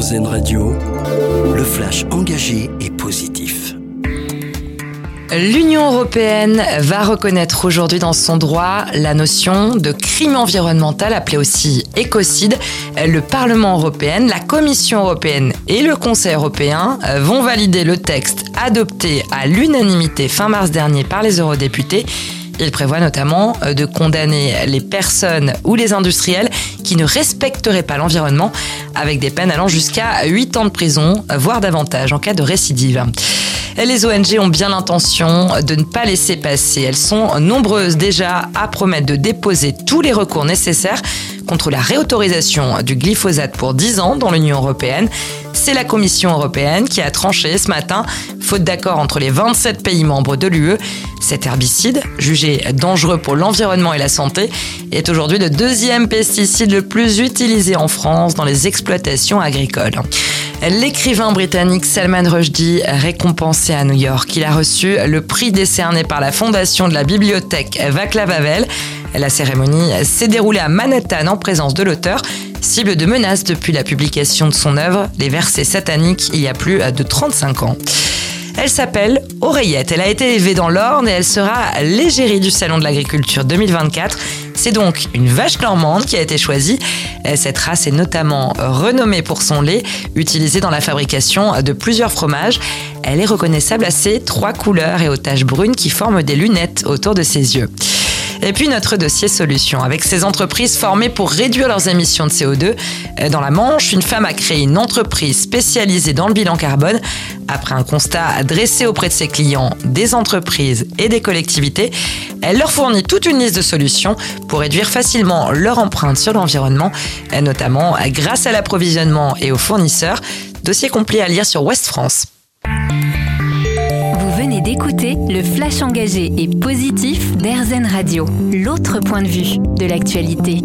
Radio, le flash engagé et positif. L'Union européenne va reconnaître aujourd'hui dans son droit la notion de crime environnemental appelé aussi écocide. Le Parlement européen, la Commission européenne et le Conseil européen vont valider le texte adopté à l'unanimité fin mars dernier par les eurodéputés. Il prévoit notamment de condamner les personnes ou les industriels qui ne respecteraient pas l'environnement avec des peines allant jusqu'à 8 ans de prison, voire davantage en cas de récidive. Les ONG ont bien l'intention de ne pas laisser passer. Elles sont nombreuses déjà à promettre de déposer tous les recours nécessaires contre la réautorisation du glyphosate pour 10 ans dans l'Union européenne. C'est la Commission européenne qui a tranché ce matin, faute d'accord entre les 27 pays membres de l'UE. Cet herbicide, jugé dangereux pour l'environnement et la santé, est aujourd'hui le deuxième pesticide le plus utilisé en France dans les exploitations agricoles. L'écrivain britannique Salman Rushdie, récompensé à New York, il a reçu le prix décerné par la fondation de la bibliothèque Václav Havel. La cérémonie s'est déroulée à Manhattan en présence de l'auteur, cible de menaces depuis la publication de son œuvre, Les versets sataniques, il y a plus de 35 ans. Elle s'appelle Oreillette. Elle a été élevée dans l'Orne et elle sera l'égérie du Salon de l'Agriculture 2024. C'est donc une vache normande qui a été choisie. Cette race est notamment renommée pour son lait, utilisé dans la fabrication de plusieurs fromages. Elle est reconnaissable à ses trois couleurs et aux taches brunes qui forment des lunettes autour de ses yeux. Et puis notre dossier solution, avec ces entreprises formées pour réduire leurs émissions de CO2. Dans la Manche, une femme a créé une entreprise spécialisée dans le bilan carbone. Après un constat dressé auprès de ses clients, des entreprises et des collectivités, elle leur fournit toute une liste de solutions pour réduire facilement leur empreinte sur l'environnement, notamment grâce à l'approvisionnement et aux fournisseurs. Dossier complet à lire sur West France d'écouter le flash engagé et positif d'Airzen Radio, l'autre point de vue de l'actualité.